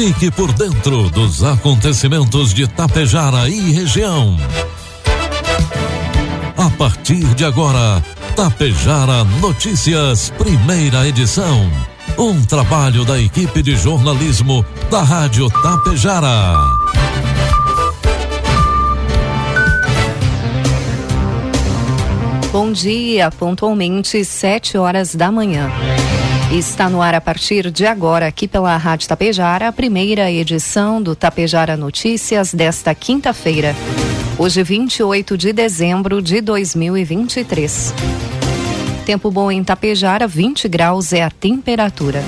Fique por dentro dos acontecimentos de Tapejara e região. A partir de agora, Tapejara Notícias, primeira edição. Um trabalho da equipe de jornalismo da Rádio Tapejara. Bom dia, pontualmente sete horas da manhã. Está no ar a partir de agora, aqui pela Rádio Tapejara, a primeira edição do Tapejara Notícias desta quinta-feira, hoje 28 de dezembro de 2023. Tempo bom em Tapejara, 20 graus é a temperatura.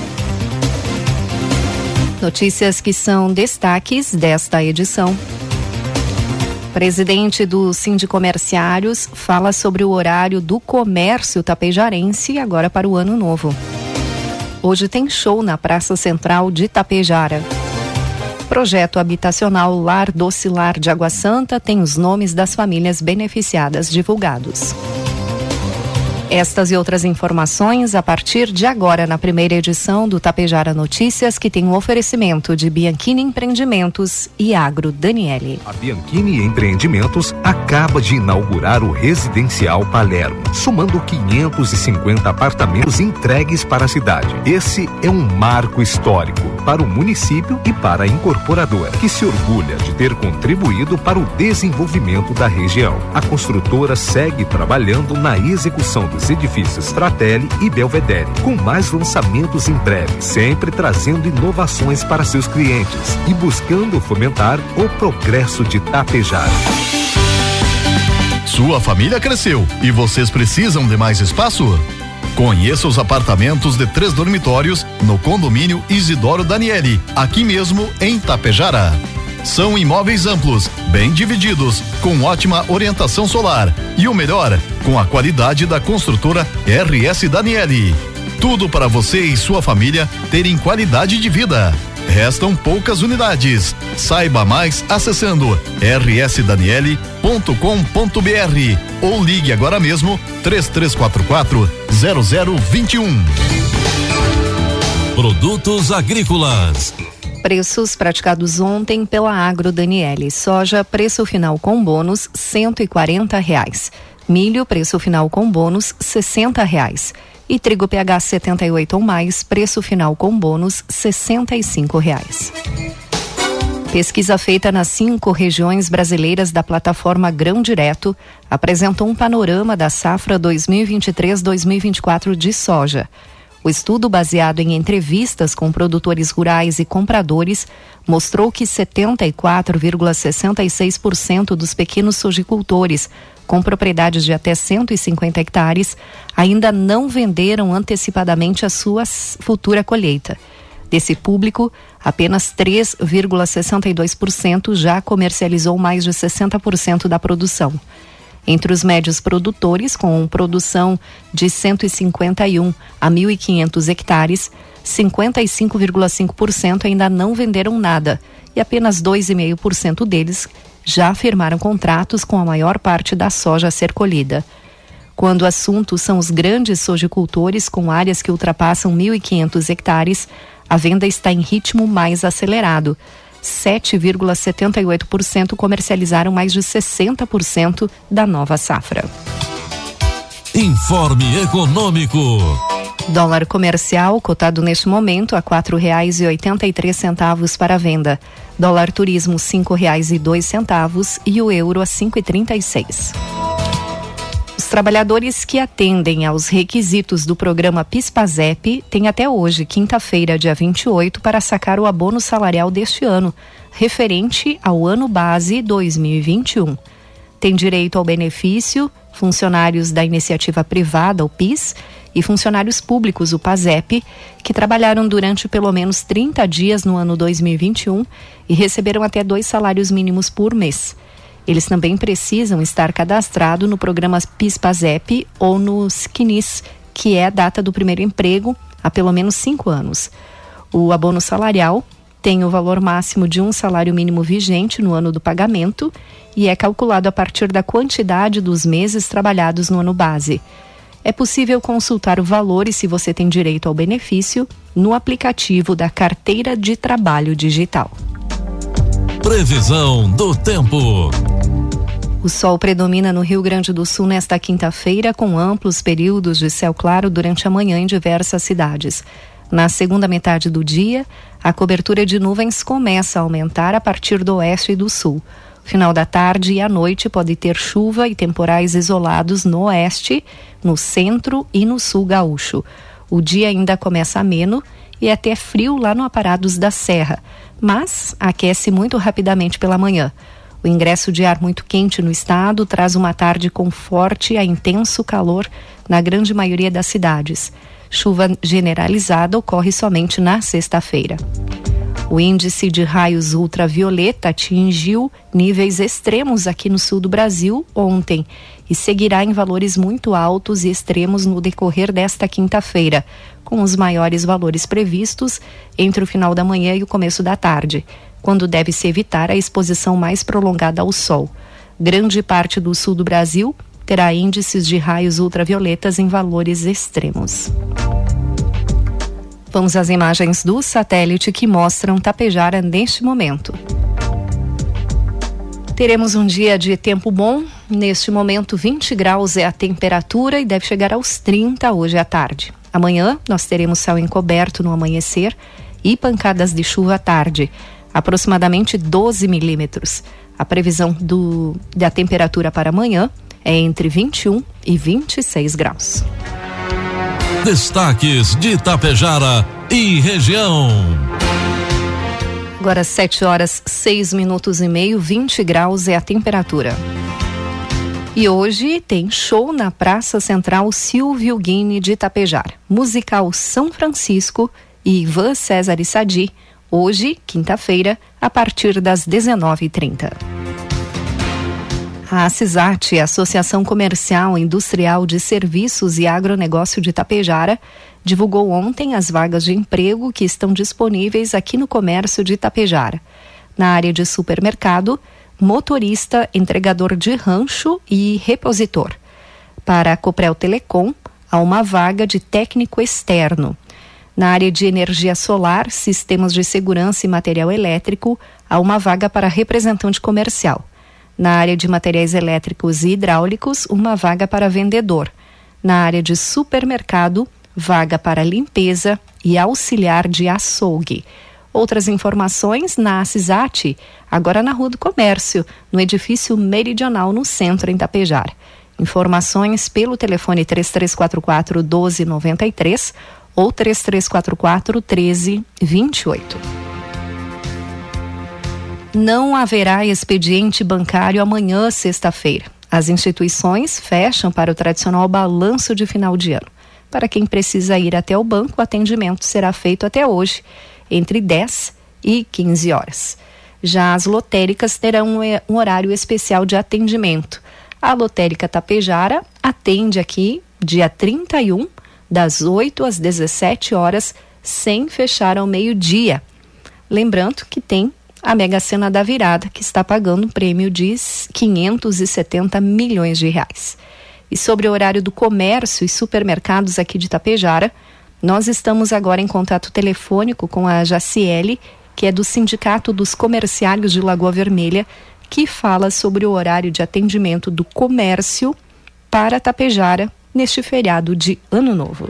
Notícias que são destaques desta edição. Presidente do Sindicomerciários fala sobre o horário do comércio tapejarense agora para o ano novo. Hoje tem show na Praça Central de Tapejara. Projeto habitacional Lar Docilar de Água Santa tem os nomes das famílias beneficiadas divulgados. Estas e outras informações a partir de agora na primeira edição do Tapejara Notícias, que tem um oferecimento de Bianchini Empreendimentos e Agro Daniele. A Bianchini Empreendimentos acaba de inaugurar o Residencial Palermo, somando 550 apartamentos entregues para a cidade. Esse é um marco histórico para o município e para a incorporadora, que se orgulha de ter contribuído para o desenvolvimento da região. A construtora segue trabalhando na execução dos edifícios Fratelli e Belvedere, com mais lançamentos em breve, sempre trazendo inovações para seus clientes e buscando fomentar o progresso de Tapejara. Sua família cresceu e vocês precisam de mais espaço? Conheça os apartamentos de três dormitórios no condomínio Isidoro Daniele, aqui mesmo em Tapejara. São imóveis amplos, bem divididos, com ótima orientação solar e o melhor, com a qualidade da construtora RS Daniele. Tudo para você e sua família terem qualidade de vida. Restam poucas unidades. Saiba mais acessando rsdaniele.com.br ou ligue agora mesmo 3344 0021. Produtos agrícolas Preços praticados ontem pela Agro Daniele. Soja, preço final com bônus, quarenta reais. Milho, preço final com bônus, sessenta reais. E trigo PH 78 ou mais, preço final com bônus, cinco reais. Pesquisa feita nas cinco regiões brasileiras da plataforma Grão Direto apresentou um panorama da safra 2023-2024 de soja. O estudo, baseado em entrevistas com produtores rurais e compradores, mostrou que 74,66% dos pequenos sojicultores com propriedades de até 150 hectares ainda não venderam antecipadamente a sua futura colheita. Desse público, apenas 3,62% já comercializou mais de 60% da produção. Entre os médios produtores, com produção de 151 a 1.500 hectares, 55,5% ainda não venderam nada e apenas 2,5% deles já firmaram contratos com a maior parte da soja a ser colhida. Quando o assunto são os grandes sojicultores com áreas que ultrapassam 1.500 hectares, a venda está em ritmo mais acelerado, 7,78% comercializaram mais de 60% da nova safra. Informe Econômico. Dólar comercial cotado neste momento a quatro reais e oitenta e três centavos para venda. Dólar turismo cinco reais e dois centavos e o euro a cinco e trinta e seis. Trabalhadores que atendem aos requisitos do programa PISPAZEP têm até hoje, quinta-feira, dia 28, para sacar o abono salarial deste ano, referente ao ano base 2021. Tem direito ao benefício funcionários da iniciativa privada, o PIS, e funcionários públicos, o PASEP, que trabalharam durante pelo menos 30 dias no ano 2021 e receberam até dois salários mínimos por mês. Eles também precisam estar cadastrados no programa PIS-PASEP ou no SCNIS, que é a data do primeiro emprego, há pelo menos cinco anos. O abono salarial tem o valor máximo de um salário mínimo vigente no ano do pagamento e é calculado a partir da quantidade dos meses trabalhados no ano base. É possível consultar o valor e se você tem direito ao benefício no aplicativo da Carteira de Trabalho Digital. Previsão do tempo. O sol predomina no Rio Grande do Sul nesta quinta-feira, com amplos períodos de céu claro durante a manhã em diversas cidades. Na segunda metade do dia, a cobertura de nuvens começa a aumentar a partir do oeste e do sul. Final da tarde e à noite pode ter chuva e temporais isolados no oeste, no centro e no sul gaúcho. O dia ainda começa ameno e até frio lá no Aparados da Serra, mas aquece muito rapidamente pela manhã. O ingresso de ar muito quente no estado traz uma tarde com forte a intenso calor na grande maioria das cidades. Chuva generalizada ocorre somente na sexta-feira. O índice de raios ultravioleta atingiu níveis extremos aqui no sul do Brasil ontem e seguirá em valores muito altos e extremos no decorrer desta quinta-feira, com os maiores valores previstos entre o final da manhã e o começo da tarde quando deve-se evitar a exposição mais prolongada ao sol. Grande parte do sul do Brasil terá índices de raios ultravioletas em valores extremos. Vamos às imagens do satélite que mostram Tapejara neste momento. Teremos um dia de tempo bom. Neste momento, 20 graus é a temperatura e deve chegar aos 30 hoje à tarde. Amanhã, nós teremos céu encoberto no amanhecer e pancadas de chuva à tarde aproximadamente 12 milímetros. A previsão do, da temperatura para amanhã é entre 21 e 26 graus. Destaques de Itapejara e região. Agora 7 horas 6 minutos e meio, 20 graus é a temperatura. E hoje tem show na Praça Central Silvio Guine de Itapejar. Musical São Francisco e Ivan César e Sadi hoje, quinta-feira, a partir das 19h30. A CISAT, Associação Comercial, Industrial de Serviços e Agronegócio de Itapejara, divulgou ontem as vagas de emprego que estão disponíveis aqui no comércio de Itapejara. Na área de supermercado, motorista, entregador de rancho e repositor. Para a Coprel Telecom, há uma vaga de técnico externo. Na área de energia solar, sistemas de segurança e material elétrico, há uma vaga para representante comercial. Na área de materiais elétricos e hidráulicos, uma vaga para vendedor. Na área de supermercado, vaga para limpeza e auxiliar de açougue. Outras informações na CISAT, agora na Rua do Comércio, no edifício Meridional, no centro, em Tapejar. Informações pelo telefone 3344 1293 ou 3344 1328. Não haverá expediente bancário amanhã, sexta-feira. As instituições fecham para o tradicional balanço de final de ano. Para quem precisa ir até o banco, o atendimento será feito até hoje, entre 10 e 15 horas. Já as lotéricas terão um horário especial de atendimento. A lotérica Tapejara atende aqui dia 31 das 8 às 17 horas, sem fechar ao meio-dia. Lembrando que tem a Mega Sena da Virada, que está pagando um prêmio de 570 milhões de reais. E sobre o horário do comércio e supermercados aqui de Tapejara, nós estamos agora em contato telefônico com a Jaciele, que é do Sindicato dos Comerciários de Lagoa Vermelha, que fala sobre o horário de atendimento do comércio para Tapejara neste feriado de Ano Novo.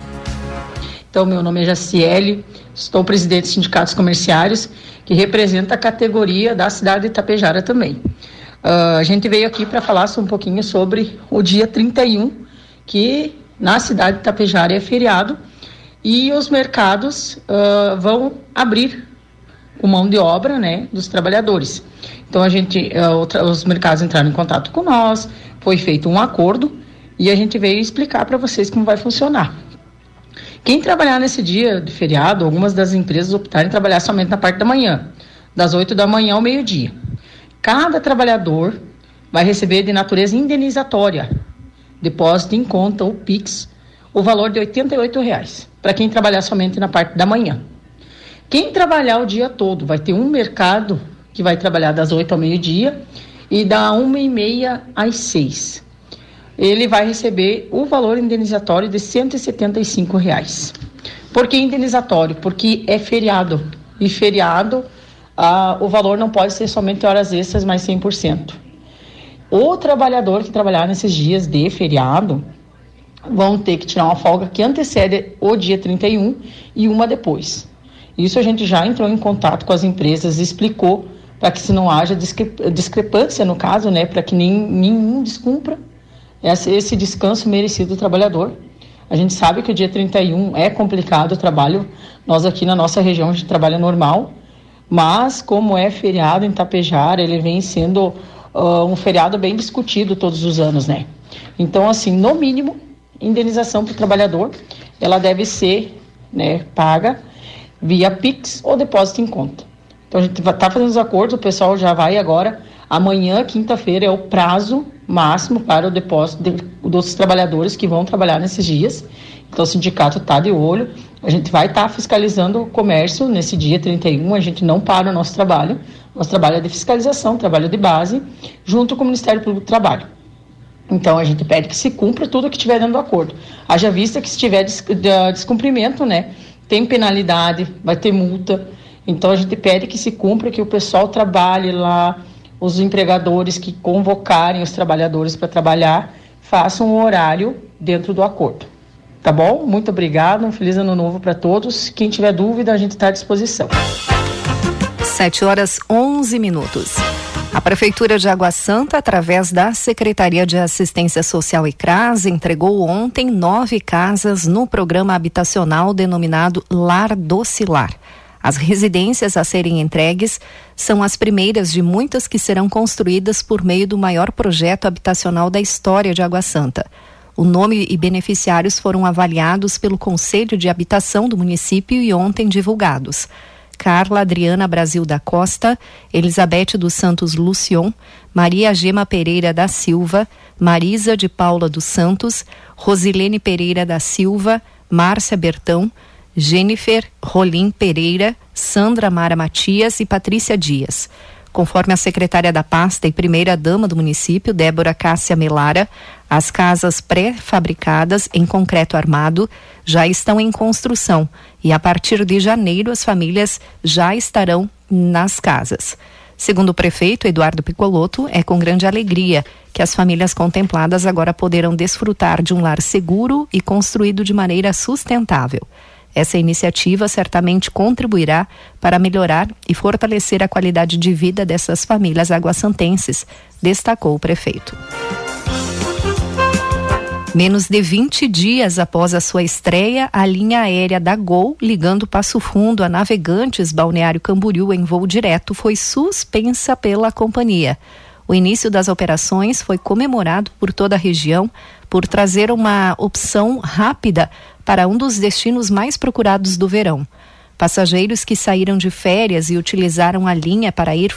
Então, meu nome é Jaciele, estou presidente dos sindicatos comerciários, que representa a categoria da cidade de Itapejara também. Uh, a gente veio aqui para falar um pouquinho sobre o dia 31, que na cidade de Itapejara é feriado, e os mercados uh, vão abrir com mão de obra né, dos trabalhadores. Então, a gente, uh, os mercados entraram em contato com nós, foi feito um acordo e a gente veio explicar para vocês como vai funcionar. Quem trabalhar nesse dia de feriado, algumas das empresas optarem em trabalhar somente na parte da manhã, das 8 da manhã ao meio-dia. Cada trabalhador vai receber de natureza indenizatória, depósito em conta ou PIX, o valor de 88 reais, para quem trabalhar somente na parte da manhã. Quem trabalhar o dia todo vai ter um mercado que vai trabalhar das 8 ao meio-dia e da 1 e meia às 6. ele vai receber o valor indenizatório de 175 reais. Por que indenizatório? Porque é feriado. E feriado, ah, o valor não pode ser somente horas extras, mas 100%. O trabalhador que trabalhar nesses dias de feriado vão ter que tirar uma folga que antecede o dia 31 e uma depois. Isso a gente já entrou em contato com as empresas, explicou para que se não haja discrepância no caso, né, para que nem, nenhum descumpra esse descanso merecido do trabalhador. A gente sabe que o dia 31 é complicado o trabalho, nós aqui na nossa região a gente trabalha normal, mas como é feriado em Tapejara, ele vem sendo uh, um feriado bem discutido todos os anos, né? Então, assim, no mínimo, indenização para o trabalhador, ela deve ser né, paga via PIX ou depósito em conta. Então a gente está fazendo os acordos, o pessoal já vai agora. Amanhã, quinta-feira, é o prazo máximo para o depósito de, dos trabalhadores que vão trabalhar nesses dias. Então o sindicato está de olho. A gente vai estar tá fiscalizando o comércio nesse dia 31. A gente não para o nosso trabalho. Nosso trabalho é de fiscalização, trabalho de base, junto com o Ministério Público do Trabalho. Então a gente pede que se cumpra tudo que estiver dentro do acordo. Haja vista que se tiver descumprimento, né, tem penalidade, vai ter multa. Então a gente pede que se cumpra, que o pessoal trabalhe lá, os empregadores que convocarem os trabalhadores para trabalhar, façam um horário dentro do acordo. Tá bom? Muito obrigado, um feliz ano novo para todos. Quem tiver dúvida, a gente está à disposição. 7 horas 11 minutos. Prefeitura de Água Santa, através da Secretaria de Assistência Social e CRAS, entregou ontem nove casas no programa habitacional denominado Lar Docilar. As residências a serem entregues são as primeiras de muitas que serão construídas por meio do maior projeto habitacional da história de Água Santa. O nome e beneficiários foram avaliados pelo Conselho de Habitação do município e ontem divulgados. Carla Adriana Brasil da Costa, Elizabeth dos Santos Lucion, Maria Gema Pereira da Silva, Marisa de Paula dos Santos, Rosilene Pereira da Silva, Márcia Bertão, Jennifer Rolim Pereira, Sandra Mara Matias e Patrícia Dias. Conforme a secretária da pasta e primeira-dama do município, Débora Cássia Melara, as casas pré-fabricadas em concreto armado já estão em construção e a partir de janeiro as famílias já estarão nas casas. Segundo o prefeito Eduardo Picoloto, é com grande alegria que as famílias contempladas agora poderão desfrutar de um lar seguro e construído de maneira sustentável. Essa iniciativa certamente contribuirá para melhorar e fortalecer a qualidade de vida dessas famílias aguassantenses, destacou o prefeito. Menos de 20 dias após a sua estreia, a linha aérea da Gol, ligando Passo Fundo a navegantes Balneário Camboriú em voo direto, foi suspensa pela companhia. O início das operações foi comemorado por toda a região por trazer uma opção rápida para um dos destinos mais procurados do verão. Passageiros que saíram de férias e utilizaram a linha para ir,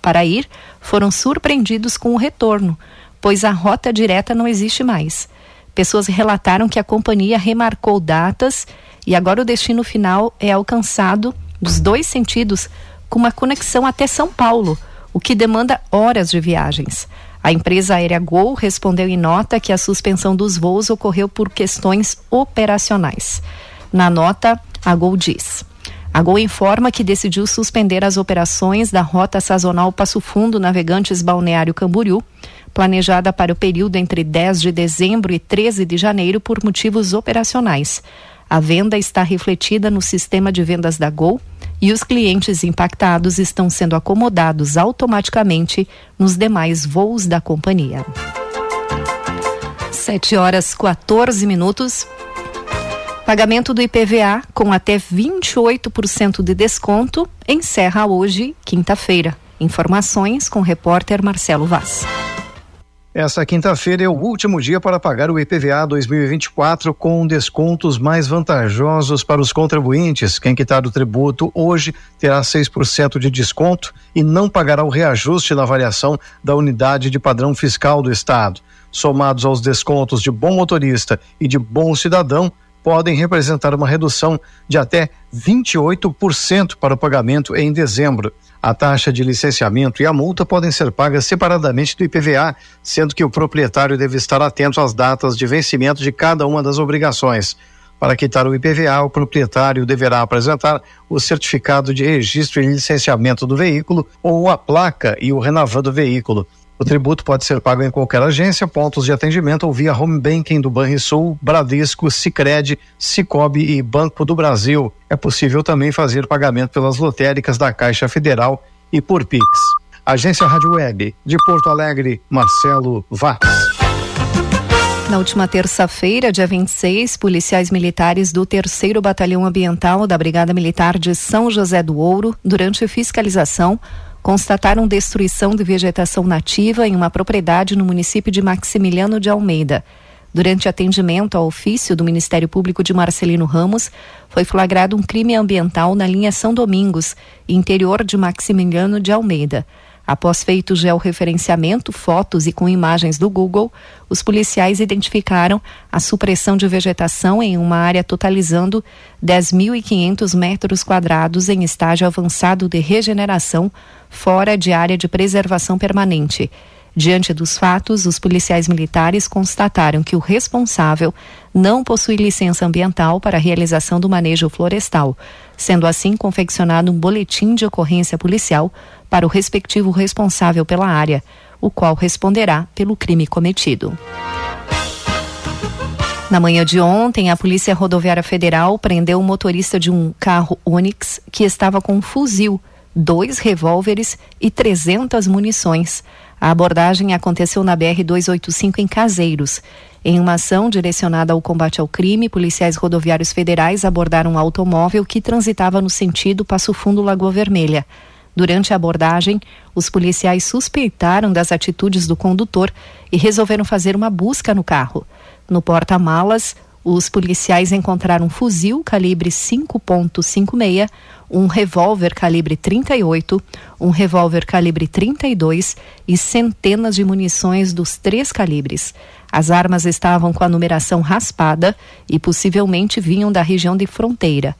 para ir foram surpreendidos com o retorno, pois a rota direta não existe mais. Pessoas relataram que a companhia remarcou datas e agora o destino final é alcançado dos dois sentidos com uma conexão até São Paulo, o que demanda horas de viagens. A empresa aérea Gol respondeu em nota que a suspensão dos voos ocorreu por questões operacionais. Na nota, a Gol diz: a Gol informa que decidiu suspender as operações da rota sazonal Passo Fundo Navegantes Balneário Camboriú, planejada para o período entre 10 de dezembro e 13 de janeiro por motivos operacionais. A venda está refletida no sistema de vendas da Gol e os clientes impactados estão sendo acomodados automaticamente nos demais voos da companhia. 7 horas 14 minutos. Pagamento do IPVA com até 28% de desconto encerra hoje, quinta-feira. Informações com o repórter Marcelo Vaz. Essa quinta-feira é o último dia para pagar o IPVA 2024 com descontos mais vantajosos para os contribuintes. Quem quitar o tributo hoje terá 6% de desconto e não pagará o reajuste na variação da unidade de padrão fiscal do Estado. Somados aos descontos de bom motorista e de bom cidadão, podem representar uma redução de até 28% para o pagamento em dezembro. A taxa de licenciamento e a multa podem ser pagas separadamente do IPVA, sendo que o proprietário deve estar atento às datas de vencimento de cada uma das obrigações. Para quitar o IPVA, o proprietário deverá apresentar o certificado de registro e licenciamento do veículo ou a placa e o Renavan do veículo. O tributo pode ser pago em qualquer agência, pontos de atendimento ou via home banking do Banrisul, Bradesco, Sicredi, Cicobi e Banco do Brasil. É possível também fazer pagamento pelas lotéricas da Caixa Federal e por Pix. Agência Rádio Web de Porto Alegre, Marcelo Vaz. Na última terça-feira, dia 26, policiais militares do 3 Batalhão Ambiental da Brigada Militar de São José do Ouro, durante fiscalização, constataram destruição de vegetação nativa em uma propriedade no município de Maximiliano de Almeida. Durante atendimento ao ofício do Ministério Público de Marcelino Ramos, foi flagrado um crime ambiental na linha São Domingos, interior de Maximiliano de Almeida. Após feito georreferenciamento, fotos e com imagens do Google, os policiais identificaram a supressão de vegetação em uma área totalizando 10.500 metros quadrados em estágio avançado de regeneração, fora de área de preservação permanente. Diante dos fatos, os policiais militares constataram que o responsável não possui licença ambiental para a realização do manejo florestal, sendo assim confeccionado um boletim de ocorrência policial para o respectivo responsável pela área, o qual responderá pelo crime cometido. Na manhã de ontem, a Polícia Rodoviária Federal prendeu o motorista de um carro Onix que estava com um fuzil, dois revólveres e 300 munições. A abordagem aconteceu na BR-285 em Caseiros. Em uma ação direcionada ao combate ao crime, policiais rodoviários federais abordaram um automóvel que transitava no sentido Passo Fundo Lagoa Vermelha. Durante a abordagem, os policiais suspeitaram das atitudes do condutor e resolveram fazer uma busca no carro. No porta-malas, os policiais encontraram um fuzil calibre 5.56, um revólver calibre 38, um revólver calibre 32 e centenas de munições dos três calibres. As armas estavam com a numeração raspada e possivelmente vinham da região de fronteira.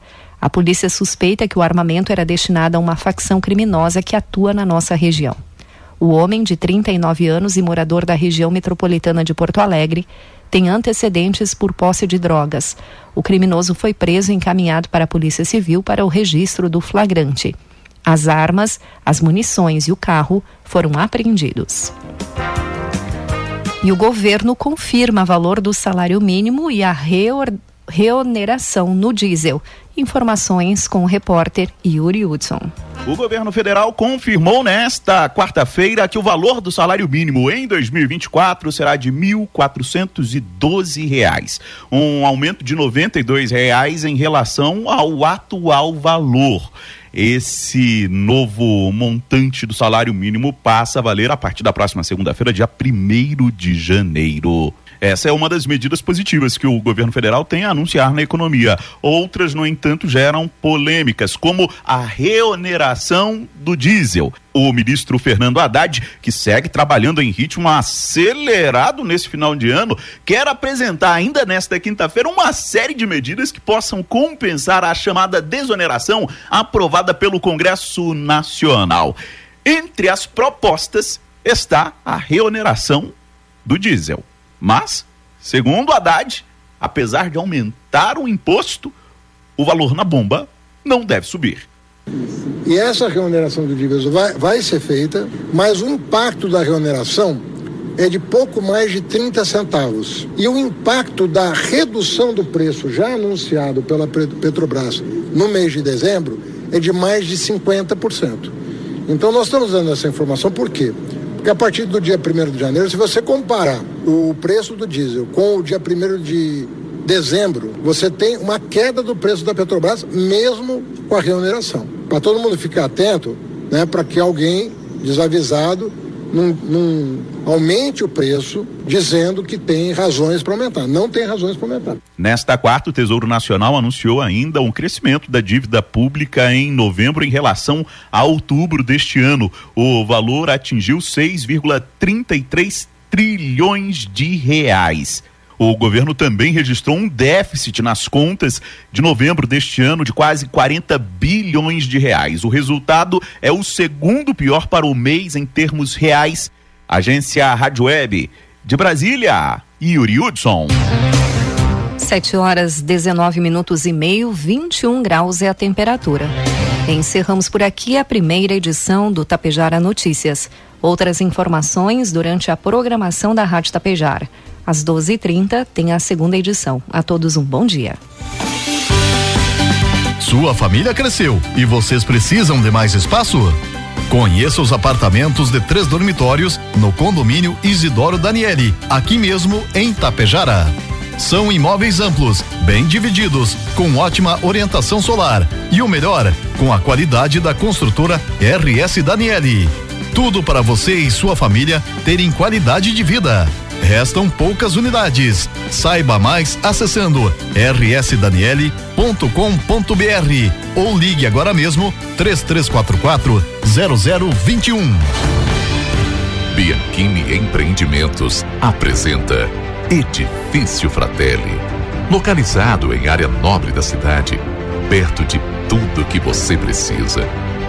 A polícia suspeita que o armamento era destinado a uma facção criminosa que atua na nossa região. O homem, de 39 anos e morador da região metropolitana de Porto Alegre, tem antecedentes por posse de drogas. O criminoso foi preso e encaminhado para a Polícia Civil para o registro do flagrante. As armas, as munições e o carro foram apreendidos. E o governo confirma valor do salário mínimo e a reoneração no diesel. Informações com o repórter Yuri Hudson. O governo federal confirmou nesta quarta-feira que o valor do salário mínimo em 2024 será de R$ 1.412, um aumento de 92 reais em relação ao atual valor. Esse novo montante do salário mínimo passa a valer a partir da próxima segunda-feira, dia 1 de janeiro. Essa é uma das medidas positivas que o governo federal tem a anunciar na economia. Outras, no entanto, geram polêmicas, como a reoneração do diesel. O ministro Fernando Haddad, que segue trabalhando em ritmo acelerado nesse final de ano, quer apresentar ainda nesta quinta-feira uma série de medidas que possam compensar a chamada desoneração aprovada pelo Congresso Nacional. Entre as propostas está a reoneração do diesel. Mas, segundo Haddad, apesar de aumentar o imposto, o valor na bomba não deve subir. E essa remuneração do diesel vai, vai ser feita, mas o impacto da remuneração é de pouco mais de 30 centavos. E o impacto da redução do preço já anunciado pela Petrobras no mês de dezembro é de mais de 50%. Então nós estamos dando essa informação por quê? Porque a partir do dia 1 de janeiro, se você comparar o preço do diesel com o dia 1 de dezembro, você tem uma queda do preço da Petrobras, mesmo com a remuneração. Para todo mundo ficar atento, né, para que alguém desavisado não, não aumente o preço dizendo que tem razões para aumentar. Não tem razões para aumentar. Nesta quarta, o Tesouro Nacional anunciou ainda um crescimento da dívida pública em novembro em relação a outubro deste ano. O valor atingiu 6,33 trilhões de reais. O governo também registrou um déficit nas contas de novembro deste ano de quase 40 bilhões de reais. O resultado é o segundo pior para o mês em termos reais. Agência Rádio Web de Brasília, Yuri Hudson. 7 horas 19 minutos e meio, 21 graus é a temperatura. Encerramos por aqui a primeira edição do Tapejara Notícias. Outras informações durante a programação da Rádio Tapejara. Às 12h30 tem a segunda edição. A todos um bom dia. Sua família cresceu e vocês precisam de mais espaço? Conheça os apartamentos de três dormitórios no condomínio Isidoro Daniele, aqui mesmo em Tapejara. São imóveis amplos, bem divididos, com ótima orientação solar e o melhor, com a qualidade da construtora RS Daniele. Tudo para você e sua família terem qualidade de vida. Restam poucas unidades. Saiba mais acessando rsdaniele.com.br ou ligue agora mesmo 3344 0021. Bianchini Empreendimentos apresenta Edifício Fratelli. Localizado em área nobre da cidade, perto de tudo que você precisa,